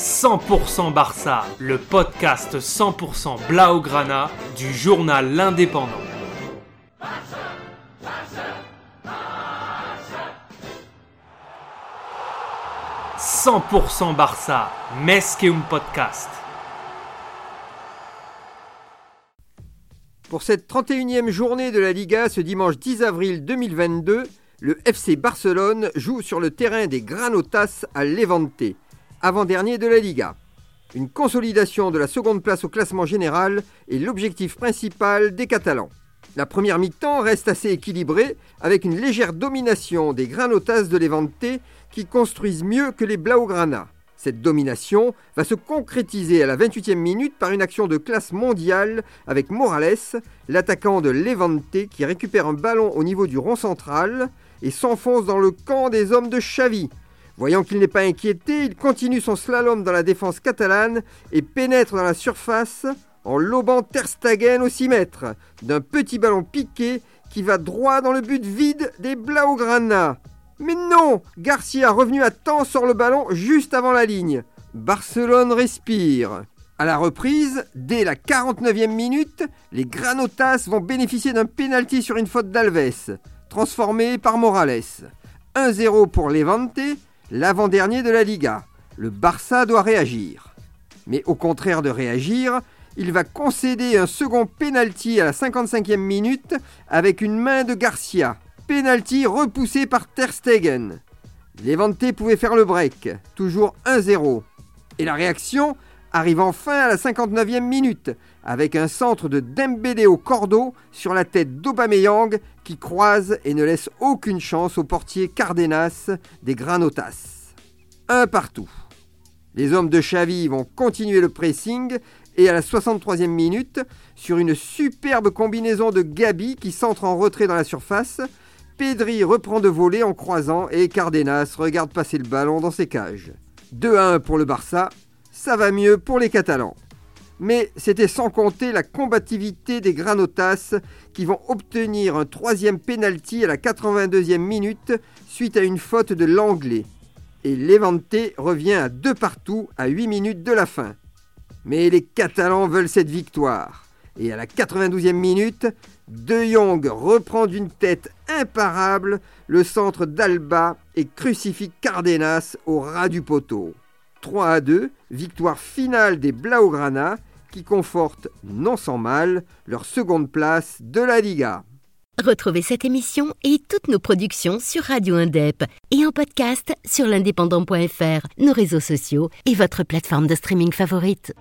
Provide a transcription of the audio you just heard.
100% Barça, le podcast 100% Blaugrana du journal L'Indépendant. « 100% Barça, un Podcast. Pour cette 31e journée de la Liga ce dimanche 10 avril 2022, le FC Barcelone joue sur le terrain des Granotas à Levante avant-dernier de la Liga. Une consolidation de la seconde place au classement général est l'objectif principal des Catalans. La première mi-temps reste assez équilibrée avec une légère domination des Granotas de Levante qui construisent mieux que les Blaugrana. Cette domination va se concrétiser à la 28e minute par une action de classe mondiale avec Morales, l'attaquant de Levante qui récupère un ballon au niveau du rond central et s'enfonce dans le camp des hommes de Xavi, Voyant qu'il n'est pas inquiété, il continue son slalom dans la défense catalane et pénètre dans la surface en lobant Ter Stegen au 6 mètres d'un petit ballon piqué qui va droit dans le but vide des Blaugrana. Mais non Garcia revenu à temps sort le ballon juste avant la ligne. Barcelone respire. À la reprise, dès la 49e minute, les Granotas vont bénéficier d'un pénalty sur une faute d'Alves, transformé par Morales. 1-0 pour Levante l'avant-dernier de la Liga. Le Barça doit réagir. Mais au contraire de réagir, il va concéder un second penalty à la 55e minute avec une main de Garcia. Penalty repoussé par Ter Stegen. Levante pouvait faire le break, toujours 1-0. Et la réaction arrive enfin à la 59e minute, avec un centre de Dembélé au cordeau sur la tête d'Aubameyang qui croise et ne laisse aucune chance au portier Cardenas des Granotas. Un partout. Les hommes de Xavi vont continuer le pressing et à la 63e minute, sur une superbe combinaison de Gabi qui centre en retrait dans la surface, Pedri reprend de voler en croisant et Cardenas regarde passer le ballon dans ses cages. 2 à 1 pour le Barça, ça va mieux pour les Catalans. Mais c'était sans compter la combativité des Granotas qui vont obtenir un troisième penalty à la 82e minute suite à une faute de l'anglais. Et Levante revient à deux partout à 8 minutes de la fin. Mais les Catalans veulent cette victoire. Et à la 92e minute, De Jong reprend d'une tête imparable le centre d'Alba et crucifie Cardenas au ras du poteau. 3 à 2, victoire finale des Blaugrana qui confortent, non sans mal, leur seconde place de la Liga. Retrouvez cette émission et toutes nos productions sur Radio Indep et en podcast sur l'indépendant.fr, nos réseaux sociaux et votre plateforme de streaming favorite.